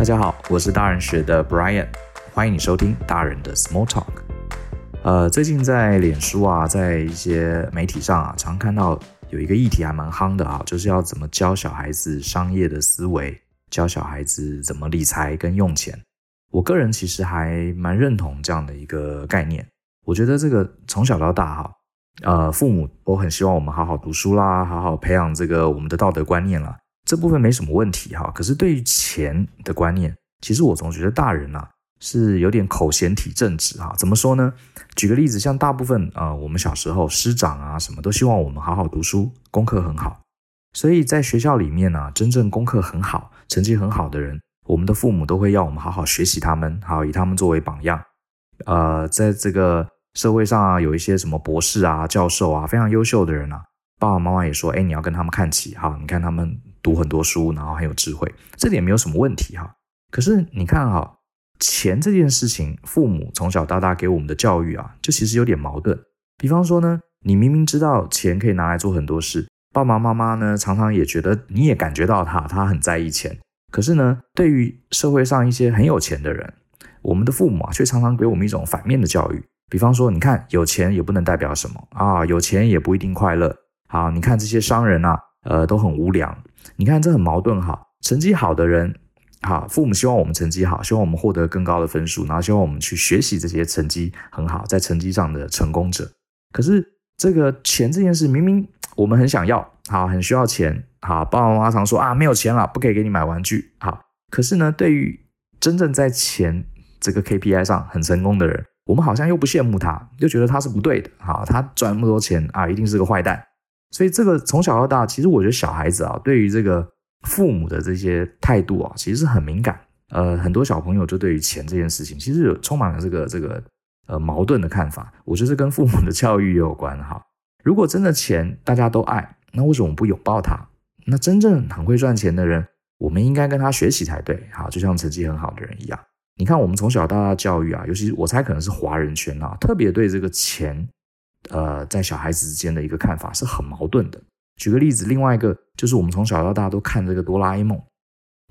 大家好，我是大人学的 Brian，欢迎你收听大人的 Small Talk。呃，最近在脸书啊，在一些媒体上啊，常看到有一个议题还蛮夯的啊，就是要怎么教小孩子商业的思维，教小孩子怎么理财跟用钱。我个人其实还蛮认同这样的一个概念。我觉得这个从小到大哈，呃，父母都很希望我们好好读书啦，好好培养这个我们的道德观念啦。这部分没什么问题哈，可是对于钱的观念，其实我总觉得大人啊是有点口嫌体正直哈。怎么说呢？举个例子，像大部分啊、呃，我们小时候师长啊什么都希望我们好好读书，功课很好。所以在学校里面呢、真正功课很好、成绩很好的人，我们的父母都会要我们好好学习他们，好以他们作为榜样。呃，在这个社会上啊，有一些什么博士啊、教授啊，非常优秀的人啊，爸爸妈妈也说，哎，你要跟他们看齐哈，你看他们。读很多书，然后很有智慧，这点没有什么问题哈。可是你看哈，钱这件事情，父母从小到大给我们的教育啊，就其实有点矛盾。比方说呢，你明明知道钱可以拿来做很多事，爸爸妈妈呢常常也觉得，你也感觉到他，他很在意钱。可是呢，对于社会上一些很有钱的人，我们的父母啊，却常常给我们一种反面的教育。比方说，你看有钱也不能代表什么啊，有钱也不一定快乐。好，你看这些商人啊。呃，都很无良。你看，这很矛盾哈。成绩好的人，哈，父母希望我们成绩好，希望我们获得更高的分数，然后希望我们去学习这些成绩很好，在成绩上的成功者。可是，这个钱这件事，明明我们很想要，好，很需要钱，好，爸爸妈妈常说啊，没有钱了，不可以给你买玩具，好。可是呢，对于真正在钱这个 KPI 上很成功的人，我们好像又不羡慕他，又觉得他是不对的，好，他赚那么多钱啊，一定是个坏蛋。所以这个从小到大，其实我觉得小孩子啊，对于这个父母的这些态度啊，其实是很敏感。呃，很多小朋友就对于钱这件事情，其实有充满了这个这个呃矛盾的看法。我觉得这跟父母的教育也有关哈。如果真的钱大家都爱，那为什么不拥抱他？那真正很会赚钱的人，我们应该跟他学习才对。好，就像成绩很好的人一样。你看我们从小到大教育啊，尤其是我猜可能是华人圈啊，特别对这个钱。呃，在小孩子之间的一个看法是很矛盾的。举个例子，另外一个就是我们从小到大都看这个哆啦 A 梦。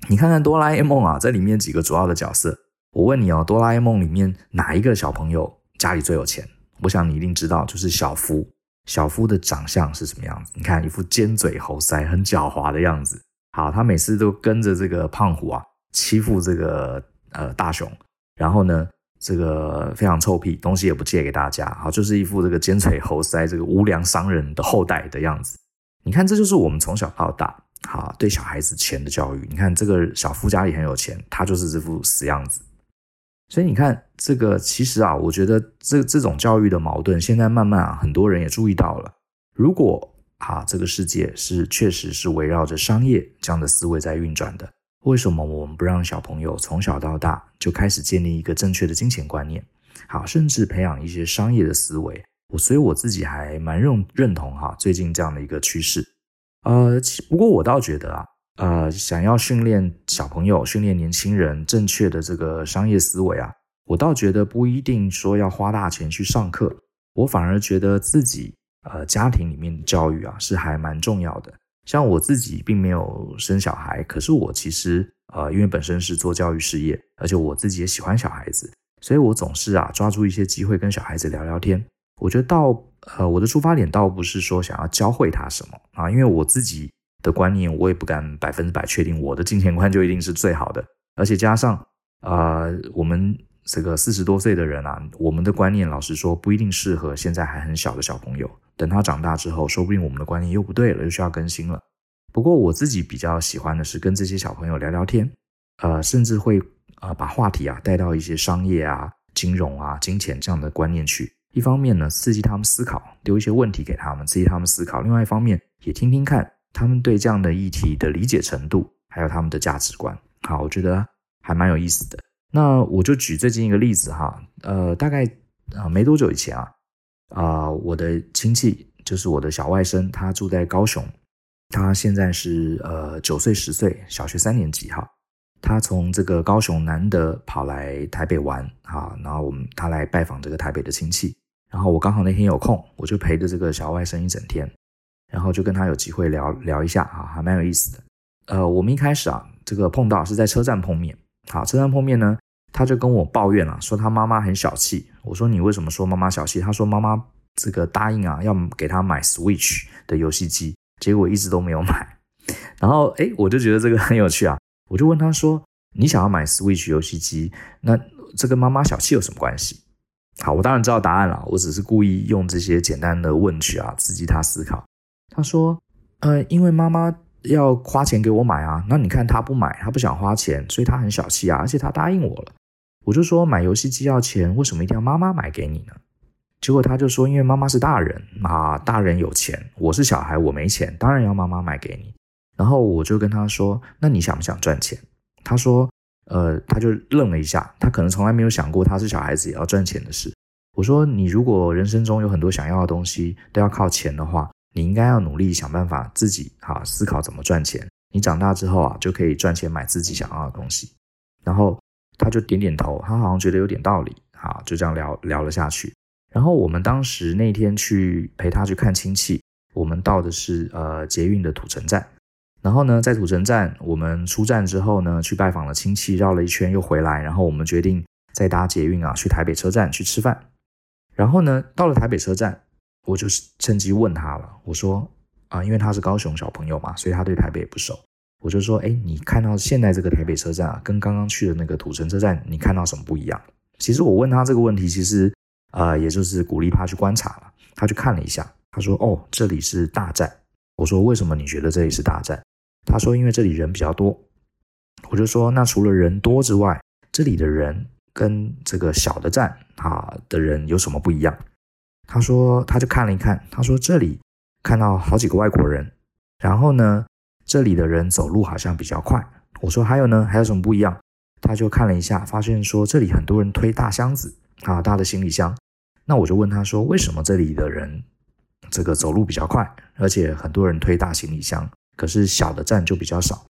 你看看哆啦 A 梦啊，在里面几个主要的角色，我问你哦，哆啦 A 梦里面哪一个小朋友家里最有钱？我想你一定知道，就是小夫。小夫的长相是什么样子？你看一副尖嘴猴腮、很狡猾的样子。好，他每次都跟着这个胖虎啊欺负这个呃大雄，然后呢，这个非常臭屁，东西也不借给大家，好，就是一副这个尖嘴猴腮、这个无良商人的后代的样子。你看，这就是我们从小到大，好，对小孩子钱的教育。你看，这个小夫家里很有钱，他就是这副死样子。所以你看，这个其实啊，我觉得这这种教育的矛盾，现在慢慢啊，很多人也注意到了。如果啊，这个世界是确实是围绕着商业这样的思维在运转的。为什么我们不让小朋友从小到大就开始建立一个正确的金钱观念？好，甚至培养一些商业的思维。我所以我自己还蛮认认同哈，最近这样的一个趋势。呃，不过我倒觉得啊，呃，想要训练小朋友、训练年轻人正确的这个商业思维啊，我倒觉得不一定说要花大钱去上课。我反而觉得自己呃家庭里面的教育啊是还蛮重要的。像我自己并没有生小孩，可是我其实呃，因为本身是做教育事业，而且我自己也喜欢小孩子，所以我总是啊抓住一些机会跟小孩子聊聊天。我觉得倒呃，我的出发点倒不是说想要教会他什么啊，因为我自己的观念，我也不敢百分之百确定我的金钱观就一定是最好的，而且加上啊、呃，我们这个四十多岁的人啊，我们的观念老实说不一定适合现在还很小的小朋友。等他长大之后，说不定我们的观念又不对了，又需要更新了。不过我自己比较喜欢的是跟这些小朋友聊聊天，呃，甚至会呃把话题啊带到一些商业啊、金融啊、金钱这样的观念去。一方面呢，刺激他们思考，丢一些问题给他们，刺激他们思考；另外一方面，也听听看他们对这样的议题的理解程度，还有他们的价值观。好，我觉得还蛮有意思的。那我就举最近一个例子哈，呃，大概啊没多久以前啊。啊、我的亲戚就是我的小外甥，他住在高雄，他现在是呃九岁十岁，小学三年级哈。他从这个高雄难得跑来台北玩啊，然后我们他来拜访这个台北的亲戚，然后我刚好那天有空，我就陪着这个小外甥一整天，然后就跟他有机会聊聊一下啊，还蛮有意思的。呃，我们一开始啊，这个碰到是在车站碰面，好，车站碰面呢，他就跟我抱怨了，说他妈妈很小气。我说你为什么说妈妈小气？他说妈妈这个答应啊，要给他买 Switch 的游戏机，结果一直都没有买。然后诶，我就觉得这个很有趣啊，我就问他说，你想要买 Switch 游戏机，那这跟妈妈小气有什么关系？好，我当然知道答案了，我只是故意用这些简单的问句啊，刺激他思考。他说，呃，因为妈妈。要花钱给我买啊，那你看他不买，他不想花钱，所以他很小气啊，而且他答应我了。我就说买游戏机要钱，为什么一定要妈妈买给你呢？结果他就说，因为妈妈是大人啊，大人有钱，我是小孩，我没钱，当然要妈妈买给你。然后我就跟他说，那你想不想赚钱？他说，呃，他就愣了一下，他可能从来没有想过他是小孩子也要赚钱的事。我说，你如果人生中有很多想要的东西都要靠钱的话。你应该要努力想办法自己哈思考怎么赚钱。你长大之后啊，就可以赚钱买自己想要的东西。然后他就点点头，他好像觉得有点道理，啊，就这样聊聊了下去。然后我们当时那天去陪他去看亲戚，我们到的是呃捷运的土城站。然后呢，在土城站我们出站之后呢，去拜访了亲戚，绕了一圈又回来。然后我们决定再搭捷运啊去台北车站去吃饭。然后呢，到了台北车站。我就是趁机问他了，我说啊，因为他是高雄小朋友嘛，所以他对台北也不熟。我就说，哎，你看到现在这个台北车站啊，跟刚刚去的那个土城车站，你看到什么不一样？其实我问他这个问题，其实呃，也就是鼓励他去观察了。他去看了一下，他说，哦，这里是大站。我说，为什么你觉得这里是大站？他说，因为这里人比较多。我就说，那除了人多之外，这里的人跟这个小的站啊的人有什么不一样？他说，他就看了一看，他说这里看到好几个外国人，然后呢，这里的人走路好像比较快。我说还有呢，还有什么不一样？他就看了一下，发现说这里很多人推大箱子啊，大的行李箱。那我就问他说，为什么这里的人这个走路比较快，而且很多人推大行李箱，可是小的站就比较少？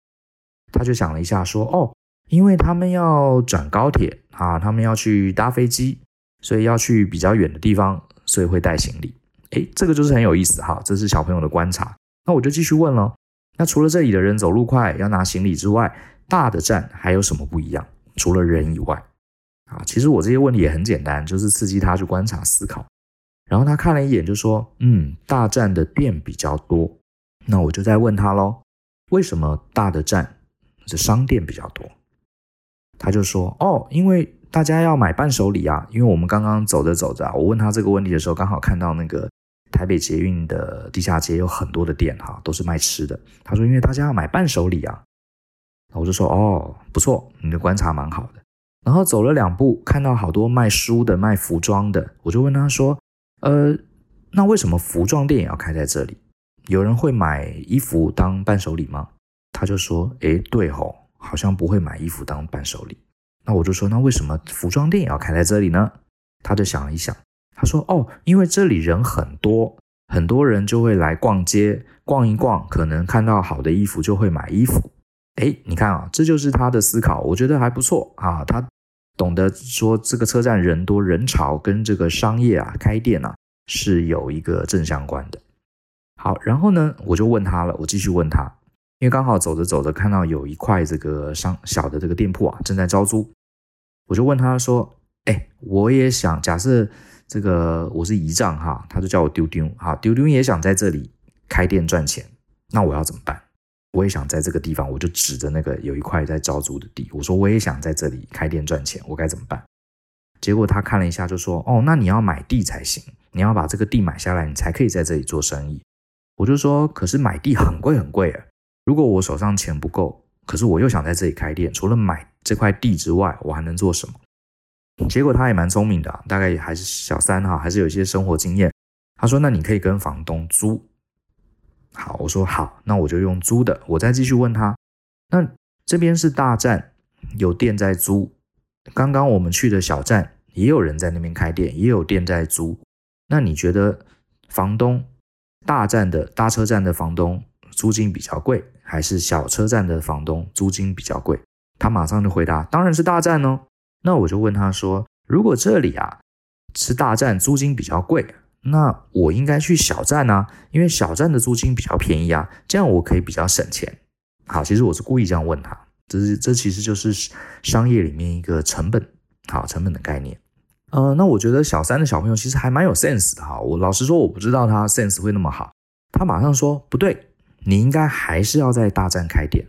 他就想了一下说，哦，因为他们要转高铁啊，他们要去搭飞机，所以要去比较远的地方。所以会带行李，诶，这个就是很有意思哈，这是小朋友的观察。那我就继续问了，那除了这里的人走路快要拿行李之外，大的站还有什么不一样？除了人以外，啊，其实我这些问题也很简单，就是刺激他去观察思考。然后他看了一眼就说，嗯，大站的店比较多。那我就再问他喽，为什么大的站是商店比较多？他就说，哦，因为。大家要买伴手礼啊，因为我们刚刚走着走着啊，我问他这个问题的时候，刚好看到那个台北捷运的地下街有很多的店哈，都是卖吃的。他说，因为大家要买伴手礼啊，我就说哦，不错，你的观察蛮好的。然后走了两步，看到好多卖书的、卖服装的，我就问他说，呃，那为什么服装店也要开在这里？有人会买衣服当伴手礼吗？他就说，诶，对吼，好像不会买衣服当伴手礼。那我就说，那为什么服装店也要开在这里呢？他就想了一想，他说：“哦，因为这里人很多，很多人就会来逛街，逛一逛，可能看到好的衣服就会买衣服。诶，你看啊，这就是他的思考，我觉得还不错啊。他懂得说，这个车站人多人潮跟这个商业啊开店啊是有一个正相关的。好，然后呢，我就问他了，我继续问他。”因为刚好走着走着，看到有一块这个商小的这个店铺啊，正在招租，我就问他说：“哎，我也想，假设这个我是姨丈哈，他就叫我丢丢哈，丢丢也想在这里开店赚钱，那我要怎么办？我也想在这个地方，我就指着那个有一块在招租的地，我说我也想在这里开店赚钱，我该怎么办？结果他看了一下，就说：哦，那你要买地才行，你要把这个地买下来，你才可以在这里做生意。我就说：可是买地很贵很贵啊。”如果我手上钱不够，可是我又想在这里开店，除了买这块地之外，我还能做什么？结果他也蛮聪明的，大概也还是小三哈，还是有一些生活经验。他说：“那你可以跟房东租。”好，我说好，那我就用租的。我再继续问他：“那这边是大站，有店在租。刚刚我们去的小站也有人在那边开店，也有店在租。那你觉得房东大站的大车站的房东？”租金比较贵，还是小车站的房东租金比较贵？他马上就回答：当然是大站哦。那我就问他说：如果这里啊是大站，租金比较贵，那我应该去小站啊，因为小站的租金比较便宜啊，这样我可以比较省钱。好，其实我是故意这样问他，这是这其实就是商业里面一个成本，好，成本的概念。呃，那我觉得小三的小朋友其实还蛮有 sense 的哈。我老实说，我不知道他 sense 会那么好。他马上说不对，你应该还是要在大站开店。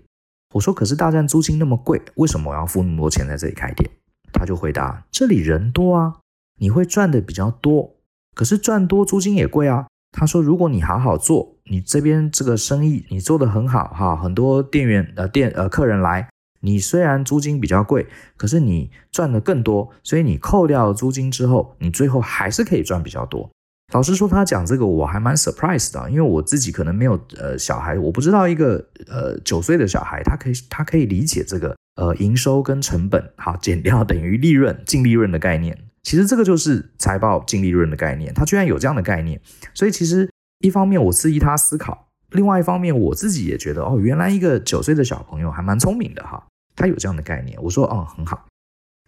我说可是大站租金那么贵，为什么我要付那么多钱在这里开店？他就回答：这里人多啊，你会赚的比较多。可是赚多租金也贵啊。他说如果你好好做，你这边这个生意你做得很好哈，很多店员呃店呃客人来。你虽然租金比较贵，可是你赚的更多，所以你扣掉租金之后，你最后还是可以赚比较多。老实说，他讲这个我还蛮 surprise 的，因为我自己可能没有呃小孩，我不知道一个呃九岁的小孩他可以他可以理解这个呃营收跟成本好减掉等于利润净利润的概念。其实这个就是财报净利润的概念，他居然有这样的概念，所以其实一方面我质疑他思考。另外一方面，我自己也觉得哦，原来一个九岁的小朋友还蛮聪明的哈，他有这样的概念。我说哦，很好。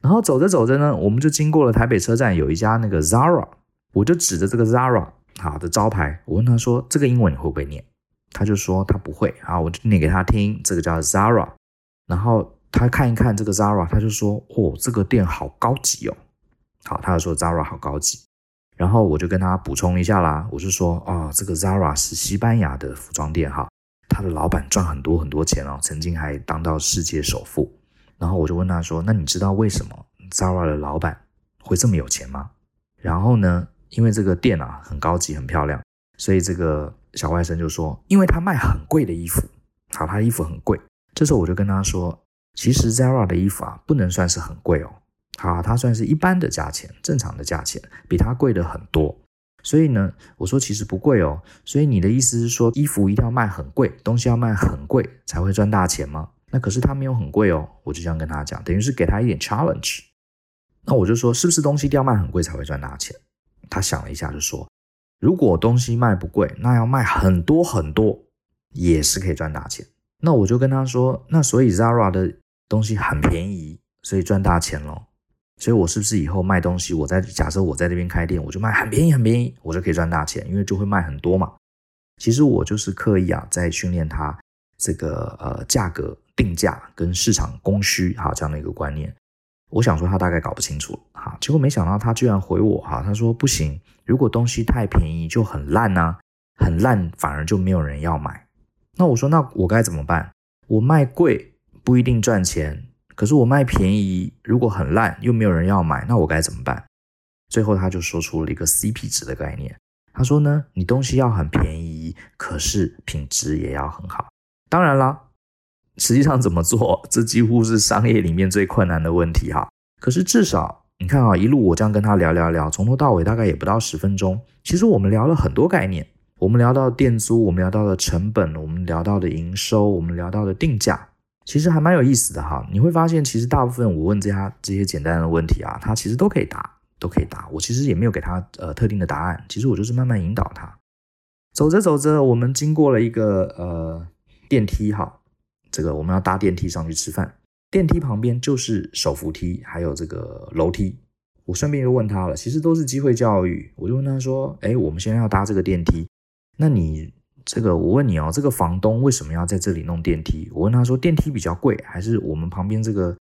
然后走着走着呢，我们就经过了台北车站，有一家那个 Zara，我就指着这个 Zara 好的招牌，我问他说：“这个英文你会不会念？”他就说他不会啊，我就念给他听，这个叫 Zara。然后他看一看这个 Zara，他就说：“哦，这个店好高级哦。”好，他就说 Zara 好高级。然后我就跟他补充一下啦，我就说啊、哦，这个 Zara 是西班牙的服装店哈，他的老板赚很多很多钱哦，曾经还当到世界首富。然后我就问他说，那你知道为什么 Zara 的老板会这么有钱吗？然后呢，因为这个店啊很高级很漂亮，所以这个小外甥就说，因为他卖很贵的衣服，好，他的衣服很贵。这时候我就跟他说，其实 Zara 的衣服啊不能算是很贵哦。好，它算是一般的价钱，正常的价钱，比它贵的很多。所以呢，我说其实不贵哦。所以你的意思是说，衣服一定要卖很贵，东西要卖很贵才会赚大钱吗？那可是它没有很贵哦。我就这样跟他讲，等于是给他一点 challenge。那我就说，是不是东西一定要卖很贵才会赚大钱？他想了一下，就说，如果东西卖不贵，那要卖很多很多也是可以赚大钱。那我就跟他说，那所以 Zara 的东西很便宜，所以赚大钱喽。所以，我是不是以后卖东西，我在假设我在这边开店，我就卖很便宜很便宜，我就可以赚大钱，因为就会卖很多嘛。其实我就是刻意啊，在训练他这个呃价格定价跟市场供需哈这样的一个观念。我想说他大概搞不清楚哈，结果没想到他居然回我哈，他说不行，如果东西太便宜就很烂呐，很烂反而就没有人要买。那我说那我该怎么办？我卖贵不一定赚钱。可是我卖便宜，如果很烂又没有人要买，那我该怎么办？最后他就说出了一个 CP 值的概念。他说呢，你东西要很便宜，可是品质也要很好。当然啦，实际上怎么做，这几乎是商业里面最困难的问题哈。可是至少你看啊，一路我这样跟他聊聊聊，从头到尾大概也不到十分钟。其实我们聊了很多概念，我们聊到店租，我们聊到了成本，我们聊到了营收，我们聊到了定价。其实还蛮有意思的哈，你会发现，其实大部分我问这些这些简单的问题啊，他其实都可以答，都可以答。我其实也没有给他呃特定的答案，其实我就是慢慢引导他。走着走着，我们经过了一个呃电梯哈，这个我们要搭电梯上去吃饭，电梯旁边就是手扶梯，还有这个楼梯。我顺便又问他了，其实都是机会教育，我就问他说，哎，我们现在要搭这个电梯，那你？这个我问你哦，这个房东为什么要在这里弄电梯？我问他说，电梯比较贵，还是我们旁边这个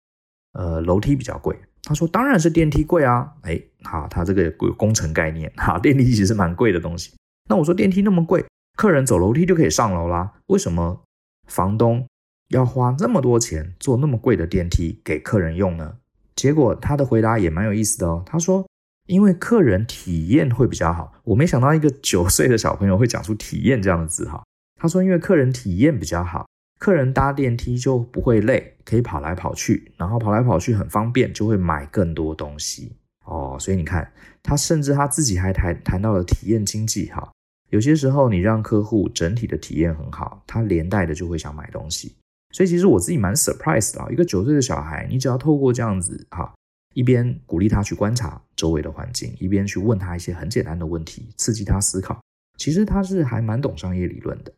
呃楼梯比较贵？他说当然是电梯贵啊。哎，好，他这个有工程概念，好，电梯其实是蛮贵的东西。那我说电梯那么贵，客人走楼梯就可以上楼啦，为什么房东要花那么多钱做那么贵的电梯给客人用呢？结果他的回答也蛮有意思的哦，他说。因为客人体验会比较好，我没想到一个九岁的小朋友会讲出“体验”这样的字哈。他说：“因为客人体验比较好，客人搭电梯就不会累，可以跑来跑去，然后跑来跑去很方便，就会买更多东西哦。所以你看，他甚至他自己还谈谈到了体验经济哈。有些时候你让客户整体的体验很好，他连带的就会想买东西。所以其实我自己蛮 surprised 的，一个九岁的小孩，你只要透过这样子哈。”一边鼓励他去观察周围的环境，一边去问他一些很简单的问题，刺激他思考。其实他是还蛮懂商业理论的。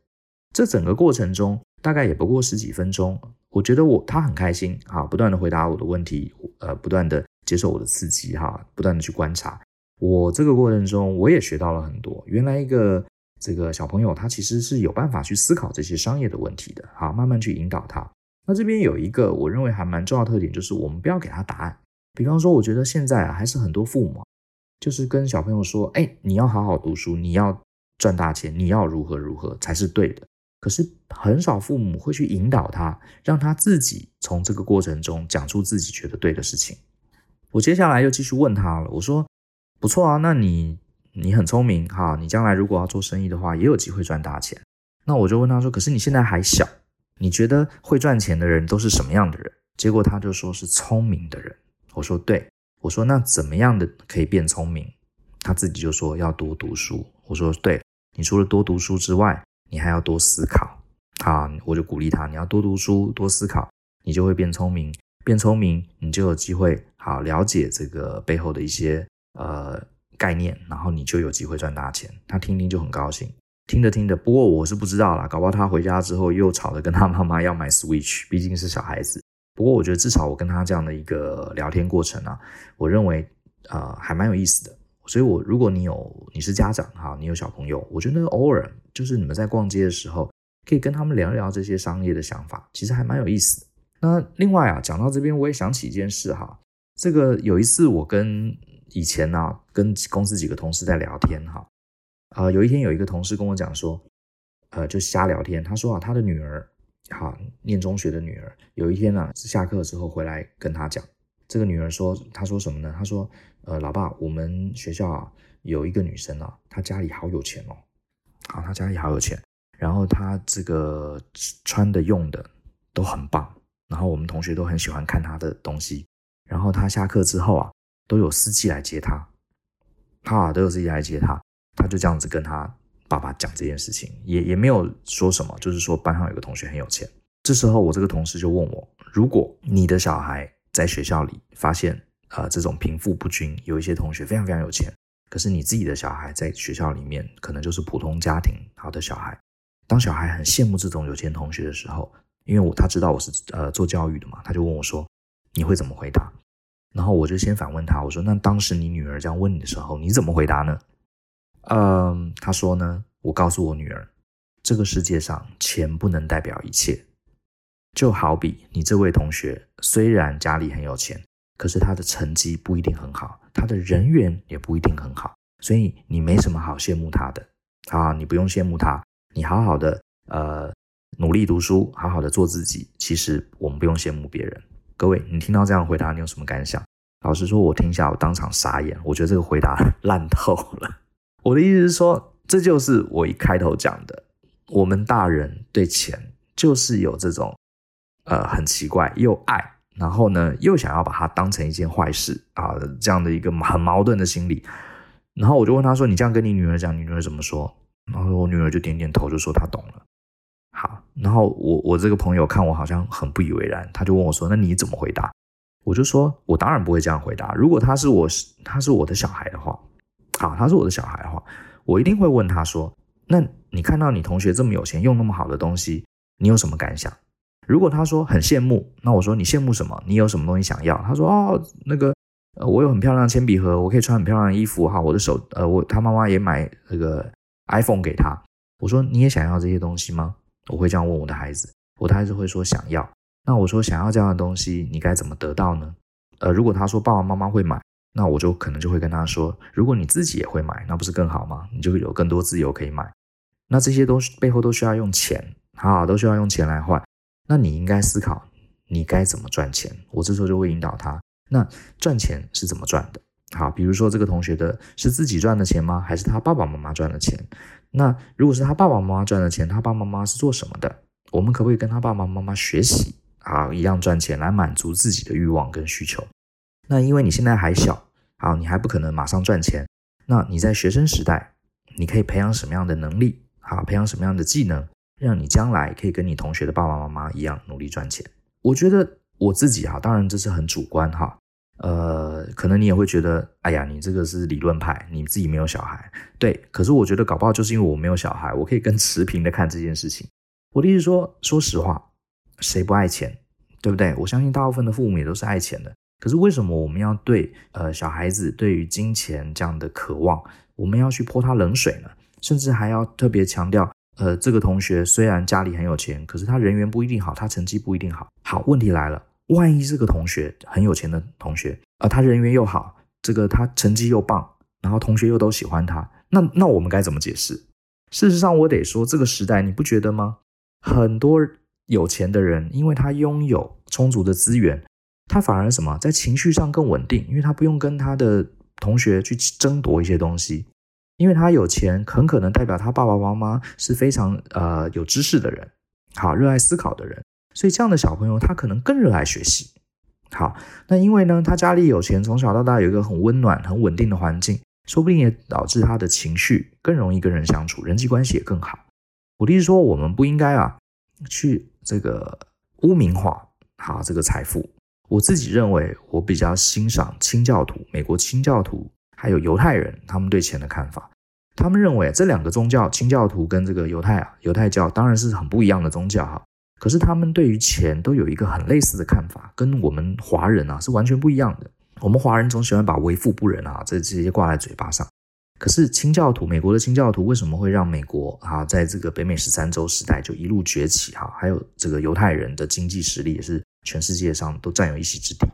这整个过程中大概也不过十几分钟，我觉得我他很开心啊，不断的回答我的问题，呃，不断的接受我的刺激哈，不断的去观察。我这个过程中我也学到了很多。原来一个这个小朋友他其实是有办法去思考这些商业的问题的。好，慢慢去引导他。那这边有一个我认为还蛮重要的特点，就是我们不要给他答案。比方说，我觉得现在啊，还是很多父母就是跟小朋友说：“哎，你要好好读书，你要赚大钱，你要如何如何才是对的。”可是很少父母会去引导他，让他自己从这个过程中讲出自己觉得对的事情。我接下来又继续问他了，我说：“不错啊，那你你很聪明哈，你将来如果要做生意的话，也有机会赚大钱。”那我就问他说：“可是你现在还小，你觉得会赚钱的人都是什么样的人？”结果他就说是聪明的人。我说对，我说那怎么样的可以变聪明？他自己就说要多读书。我说对，你除了多读书之外，你还要多思考。好，我就鼓励他，你要多读书，多思考，你就会变聪明。变聪明，你就有机会好了解这个背后的一些呃概念，然后你就有机会赚大钱。他听听就很高兴，听着听着，不过我是不知道啦，搞不好他回家之后又吵着跟他妈妈要买 Switch，毕竟是小孩子。不过我觉得至少我跟他这样的一个聊天过程啊，我认为呃还蛮有意思的。所以，我如果你有你是家长哈，你有小朋友，我觉得偶尔就是你们在逛街的时候，可以跟他们聊一聊这些商业的想法，其实还蛮有意思的。那另外啊，讲到这边，我也想起一件事哈，这个有一次我跟以前呢、啊、跟公司几个同事在聊天哈，呃，有一天有一个同事跟我讲说，呃，就瞎聊天，他说啊，他的女儿。好，念中学的女儿有一天呢、啊，下课之后回来跟他讲，这个女儿说，她说什么呢？她说，呃，老爸，我们学校啊有一个女生啊，她家里好有钱哦，好，她家里好有钱，然后她这个穿的用的都很棒，然后我们同学都很喜欢看她的东西，然后她下课之后啊，都有司机来接她，啊，都有司机来接她，她就这样子跟她。爸爸讲这件事情也也没有说什么，就是说班上有个同学很有钱。这时候我这个同事就问我：如果你的小孩在学校里发现呃这种贫富不均，有一些同学非常非常有钱，可是你自己的小孩在学校里面可能就是普通家庭好的小孩，当小孩很羡慕这种有钱同学的时候，因为我他知道我是呃做教育的嘛，他就问我说：你会怎么回答？然后我就先反问他，我说：那当时你女儿这样问你的时候，你怎么回答呢？嗯，他说呢，我告诉我女儿，这个世界上钱不能代表一切。就好比你这位同学，虽然家里很有钱，可是他的成绩不一定很好，他的人缘也不一定很好，所以你没什么好羡慕他的啊，你不用羡慕他，你好好的呃努力读书，好好的做自己。其实我们不用羡慕别人。各位，你听到这样的回答，你有什么感想？老实说，我听下我当场傻眼，我觉得这个回答烂透了。我的意思是说，这就是我一开头讲的，我们大人对钱就是有这种，呃，很奇怪又爱，然后呢又想要把它当成一件坏事啊，这样的一个很矛盾的心理。然后我就问他说：“你这样跟你女儿讲，你女儿怎么说？”然后我女儿就点点头，就说她懂了。好，然后我我这个朋友看我好像很不以为然，他就问我说：“那你怎么回答？”我就说：“我当然不会这样回答。如果他是我，他是我的小孩的话。”啊，他是我的小孩的话，我一定会问他说：“那你看到你同学这么有钱，用那么好的东西，你有什么感想？”如果他说很羡慕，那我说：“你羡慕什么？你有什么东西想要？”他说：“哦，那个，呃，我有很漂亮铅笔盒，我可以穿很漂亮的衣服，哈，我的手，呃，我他妈妈也买那个 iPhone 给他。”我说：“你也想要这些东西吗？”我会这样问我的孩子，我的孩子会说想要。那我说想要这样的东西，你该怎么得到呢？呃，如果他说爸爸妈妈会买。那我就可能就会跟他说，如果你自己也会买，那不是更好吗？你就有更多自由可以买。那这些都是背后都需要用钱，好，都需要用钱来换。那你应该思考，你该怎么赚钱？我这时候就会引导他。那赚钱是怎么赚的？好，比如说这个同学的是自己赚的钱吗？还是他爸爸妈妈赚的钱？那如果是他爸爸妈妈赚的钱，他爸爸妈妈是做什么的？我们可不可以跟他爸爸妈妈学习啊，一样赚钱来满足自己的欲望跟需求？那因为你现在还小，好，你还不可能马上赚钱。那你在学生时代，你可以培养什么样的能力？好，培养什么样的技能，让你将来可以跟你同学的爸爸妈妈一样努力赚钱？我觉得我自己哈，当然这是很主观哈，呃，可能你也会觉得，哎呀，你这个是理论派，你自己没有小孩，对。可是我觉得搞不好就是因为我没有小孩，我可以更 持平的看这件事情。我的意思说，说实话，谁不爱钱，对不对？我相信大部分的父母也都是爱钱的。可是为什么我们要对呃小孩子对于金钱这样的渴望，我们要去泼他冷水呢？甚至还要特别强调呃，这个同学虽然家里很有钱，可是他人缘不一定好，他成绩不一定好。好，问题来了，万一这个同学很有钱的同学，呃，他人缘又好，这个他成绩又棒，然后同学又都喜欢他，那那我们该怎么解释？事实上，我得说，这个时代你不觉得吗？很多有钱的人，因为他拥有充足的资源，他反而什么，在情绪上更稳定，因为他不用跟他的同学去争夺一些东西。因为他有钱，很可能代表他爸爸妈妈是非常呃有知识的人，好，热爱思考的人，所以这样的小朋友他可能更热爱学习。好，那因为呢，他家里有钱，从小到大有一个很温暖、很稳定的环境，说不定也导致他的情绪更容易跟人相处，人际关系也更好。我的意思说，我们不应该啊去这个污名化好这个财富。我自己认为，我比较欣赏清教徒，美国清教徒。还有犹太人，他们对钱的看法，他们认为这两个宗教，清教徒跟这个犹太啊，犹太教当然是很不一样的宗教哈。可是他们对于钱都有一个很类似的看法，跟我们华人啊是完全不一样的。我们华人总喜欢把为富不仁啊这这些挂在嘴巴上，可是清教徒，美国的清教徒为什么会让美国啊在这个北美十三州时代就一路崛起哈？还有这个犹太人的经济实力也是全世界上都占有一席之地，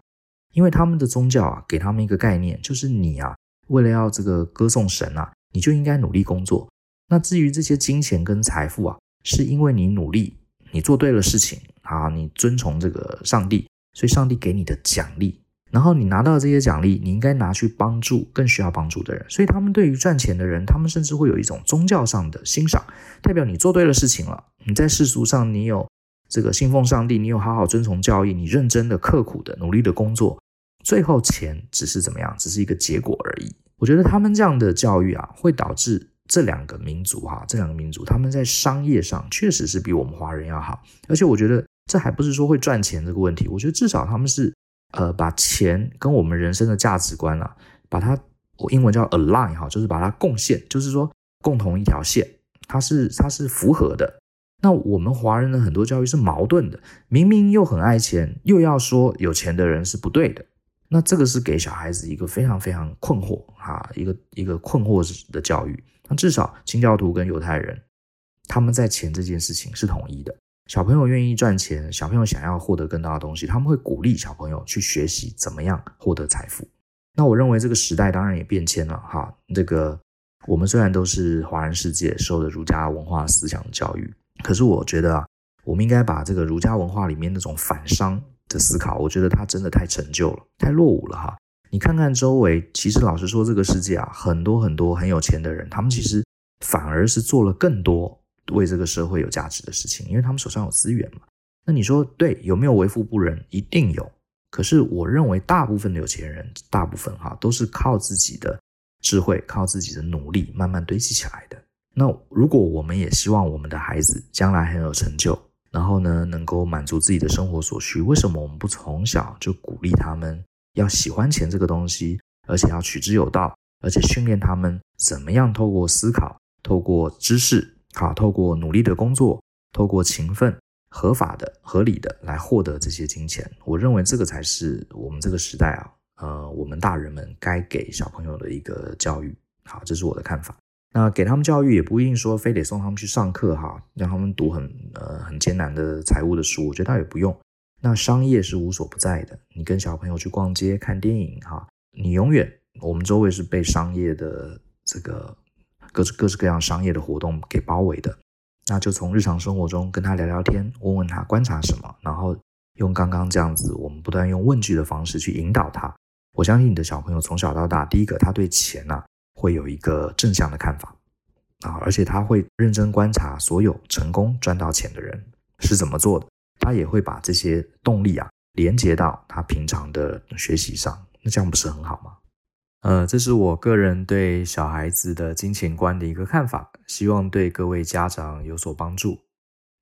因为他们的宗教啊给他们一个概念，就是你啊。为了要这个歌颂神啊，你就应该努力工作。那至于这些金钱跟财富啊，是因为你努力，你做对了事情啊，你遵从这个上帝，所以上帝给你的奖励。然后你拿到这些奖励，你应该拿去帮助更需要帮助的人。所以他们对于赚钱的人，他们甚至会有一种宗教上的欣赏，代表你做对了事情了。你在世俗上，你有这个信奉上帝，你有好好遵从教义，你认真的、刻苦的、努力的工作。最后钱只是怎么样，只是一个结果而已。我觉得他们这样的教育啊，会导致这两个民族哈，这两个民族他们在商业上确实是比我们华人要好。而且我觉得这还不是说会赚钱这个问题，我觉得至少他们是呃把钱跟我们人生的价值观啊，把它我英文叫 align 哈，就是把它共线，就是说共同一条线，它是它是符合的。那我们华人的很多教育是矛盾的，明明又很爱钱，又要说有钱的人是不对的。那这个是给小孩子一个非常非常困惑哈，一个一个困惑的教育。那至少清教徒跟犹太人，他们在钱这件事情是统一的。小朋友愿意赚钱，小朋友想要获得更大的东西，他们会鼓励小朋友去学习怎么样获得财富。那我认为这个时代当然也变迁了哈。这个我们虽然都是华人世界受的儒家文化思想教育，可是我觉得啊，我们应该把这个儒家文化里面那种反商。的思考，我觉得他真的太陈旧了，太落伍了哈。你看看周围，其实老实说，这个世界啊，很多很多很有钱的人，他们其实反而是做了更多为这个社会有价值的事情，因为他们手上有资源嘛。那你说对，有没有为富不仁？一定有。可是我认为，大部分的有钱人，大部分哈，都是靠自己的智慧，靠自己的努力，慢慢堆积起来的。那如果我们也希望我们的孩子将来很有成就，然后呢，能够满足自己的生活所需。为什么我们不从小就鼓励他们要喜欢钱这个东西，而且要取之有道，而且训练他们怎么样透过思考、透过知识、好，透过努力的工作、透过勤奋、合法的、合理的来获得这些金钱？我认为这个才是我们这个时代啊，呃，我们大人们该给小朋友的一个教育。好，这是我的看法。那给他们教育也不一定说非得送他们去上课哈，让他们读很呃很艰难的财务的书，我觉得倒也不用。那商业是无所不在的，你跟小朋友去逛街、看电影哈，你永远我们周围是被商业的这个各式各式各样商业的活动给包围的。那就从日常生活中跟他聊聊天，问问他观察什么，然后用刚刚这样子，我们不断用问句的方式去引导他。我相信你的小朋友从小到大，第一个他对钱呐、啊。会有一个正向的看法啊，而且他会认真观察所有成功赚到钱的人是怎么做的，他也会把这些动力啊连接到他平常的学习上，那这样不是很好吗？呃，这是我个人对小孩子的金钱观的一个看法，希望对各位家长有所帮助。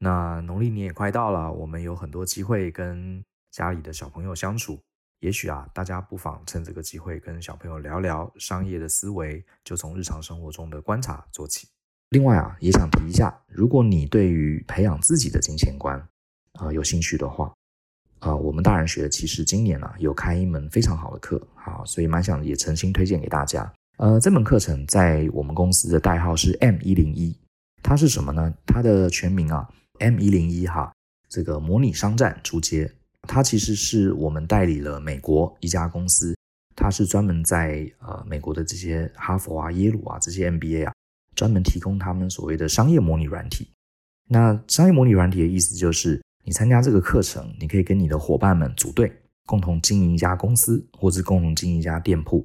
那农历年也快到了，我们有很多机会跟家里的小朋友相处。也许啊，大家不妨趁这个机会跟小朋友聊聊商业的思维，就从日常生活中的观察做起。另外啊，也想提一下，如果你对于培养自己的金钱观啊、有兴趣的话，啊、我们大人学其实今年啊有开一门非常好的课，好，所以蛮想也诚心推荐给大家。呃，这门课程在我们公司的代号是 M 一零一，它是什么呢？它的全名啊，M 一零一哈，这个模拟商战初阶，它其实是我们代理了美国一家公司，它是专门在呃美国的这些哈佛啊、耶鲁啊这些 MBA 啊，专门提供他们所谓的商业模拟软体。那商业模拟软体的意思就是，你参加这个课程，你可以跟你的伙伴们组队，共同经营一家公司，或是共同经营一家店铺。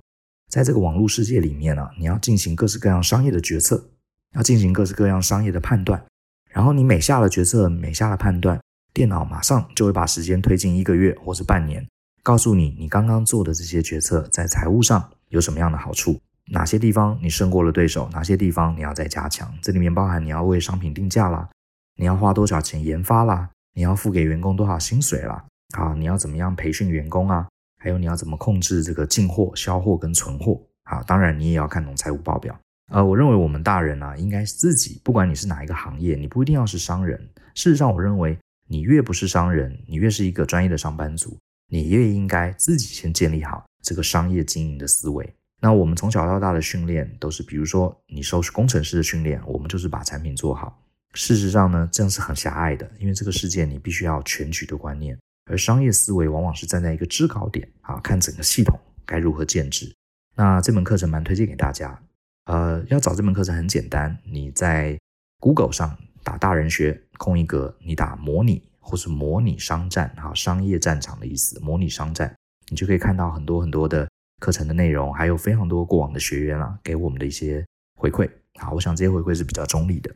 在这个网络世界里面呢、你要进行各式各样商业的决策，要进行各式各样商业的判断。然后你每下了决策，每下了判断，电脑马上就会把时间推进一个月或是半年，告诉你你刚刚做的这些决策在财务上有什么样的好处，哪些地方你胜过了对手，哪些地方你要再加强。这里面包含你要为商品定价啦。你要花多少钱研发啦？你要付给员工多少薪水啦？啊，你要怎么样培训员工啊？还有你要怎么控制这个进货、销货跟存货？啊，当然你也要看懂财务报表。呃，我认为我们大人啊，应该自己，不管你是哪一个行业，你不一定要是商人。事实上，我认为你越不是商人，你越是一个专业的上班族，你越应该自己先建立好这个商业经营的思维。那我们从小到大的训练都是，比如说你受工程师的训练，我们就是把产品做好。事实上呢，这样是很狭隘的，因为这个世界你必须要全局的观念，而商业思维往往是站在一个制高点啊，看整个系统该如何建制。那这门课程蛮推荐给大家，呃，要找这门课程很简单，你在 Google 上打“大人学”空一格，你打“模拟”或是“模拟商战”哈，商业战场的意思，模拟商战，你就可以看到很多很多的课程的内容，还有非常多过往的学员啊给我们的一些回馈。好，我想这些回馈是比较中立的。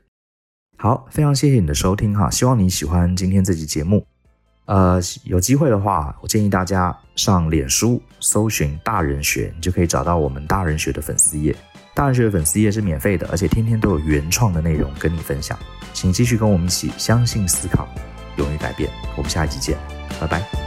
好，非常谢谢你的收听哈，希望你喜欢今天这期节目。呃，有机会的话，我建议大家上脸书搜寻“大人学”，你就可以找到我们“大人学”的粉丝页。大人学的粉丝页是免费的，而且天天都有原创的内容跟你分享。请继续跟我们一起相信、思考、勇于改变。我们下一集见，拜拜。